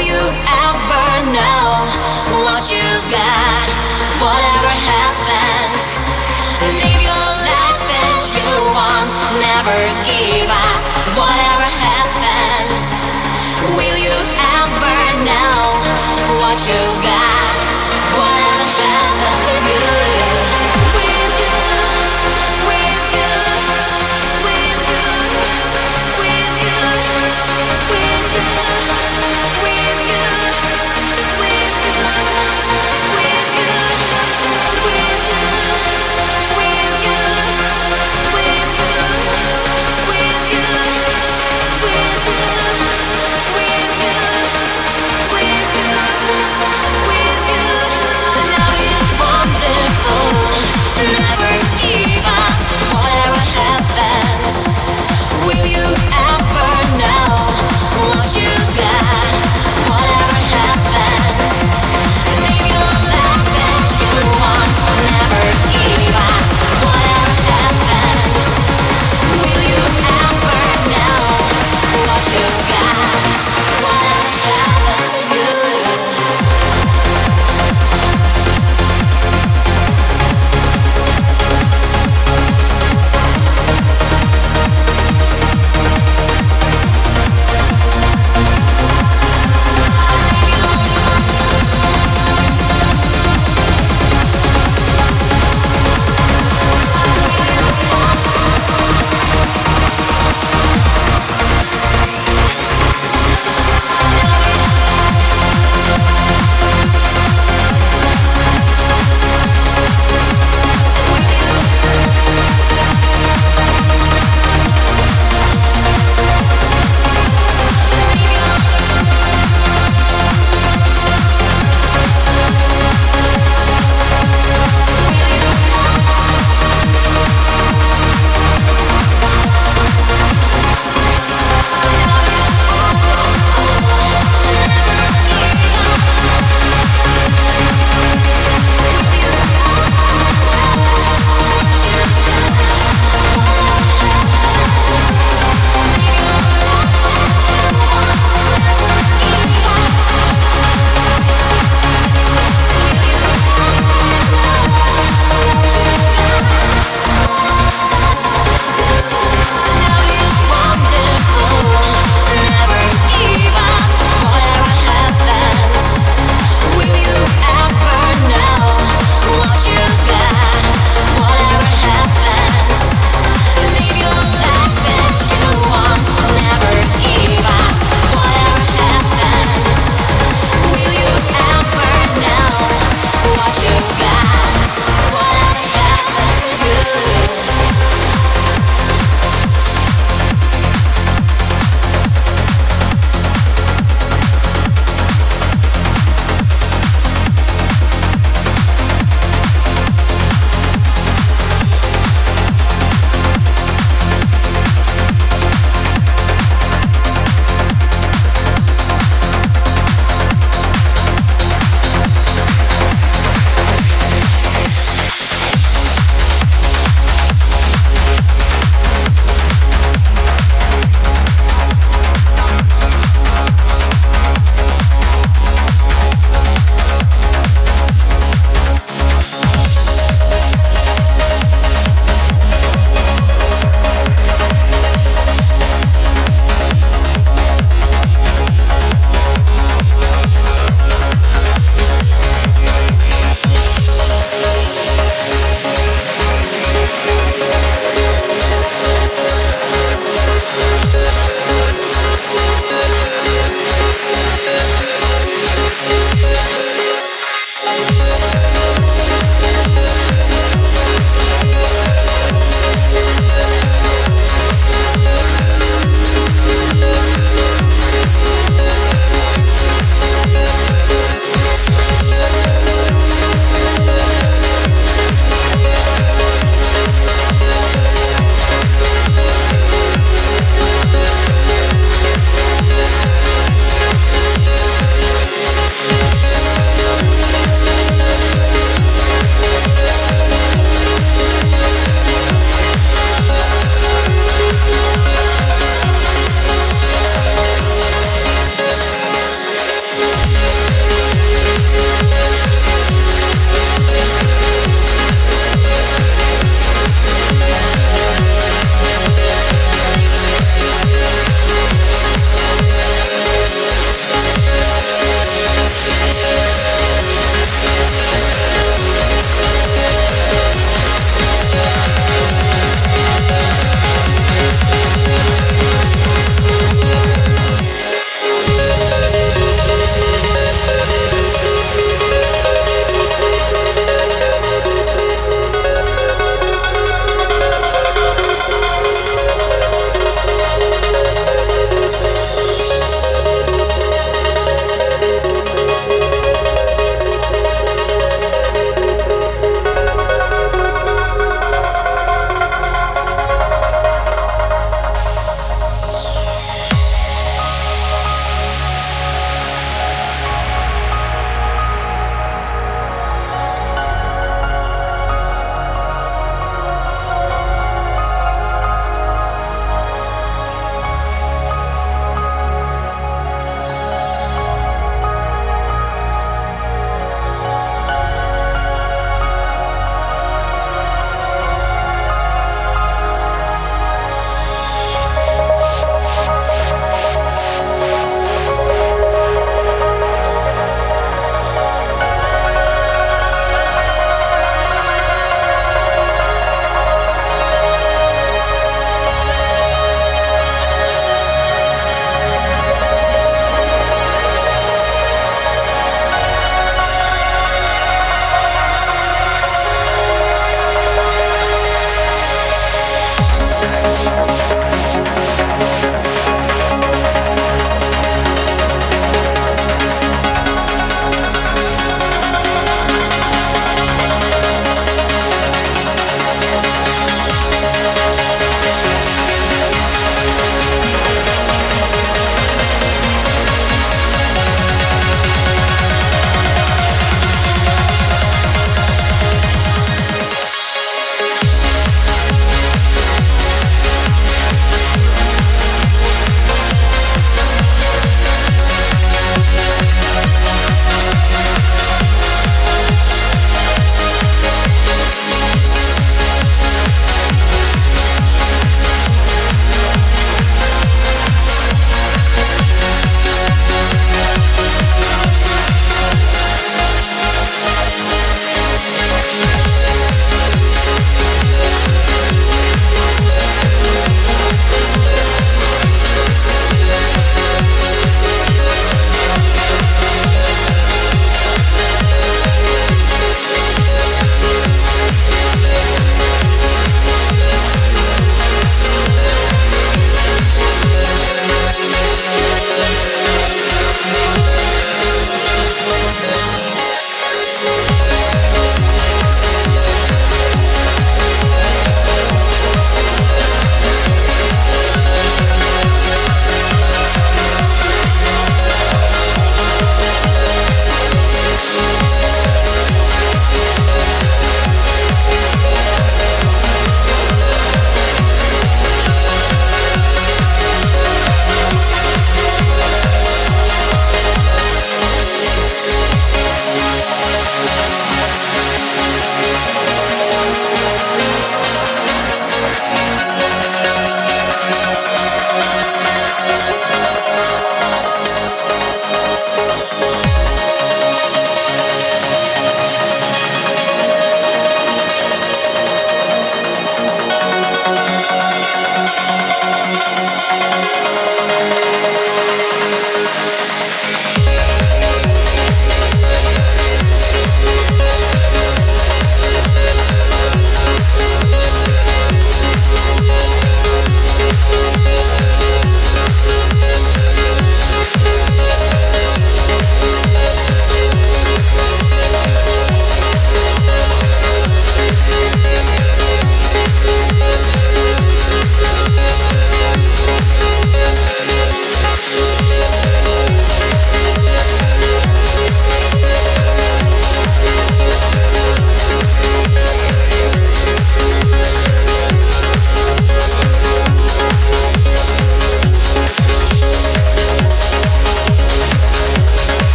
you ever know what you've got? Whatever happens, live your life as you want. Never give up. Whatever happens, will you ever know what you've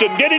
to believe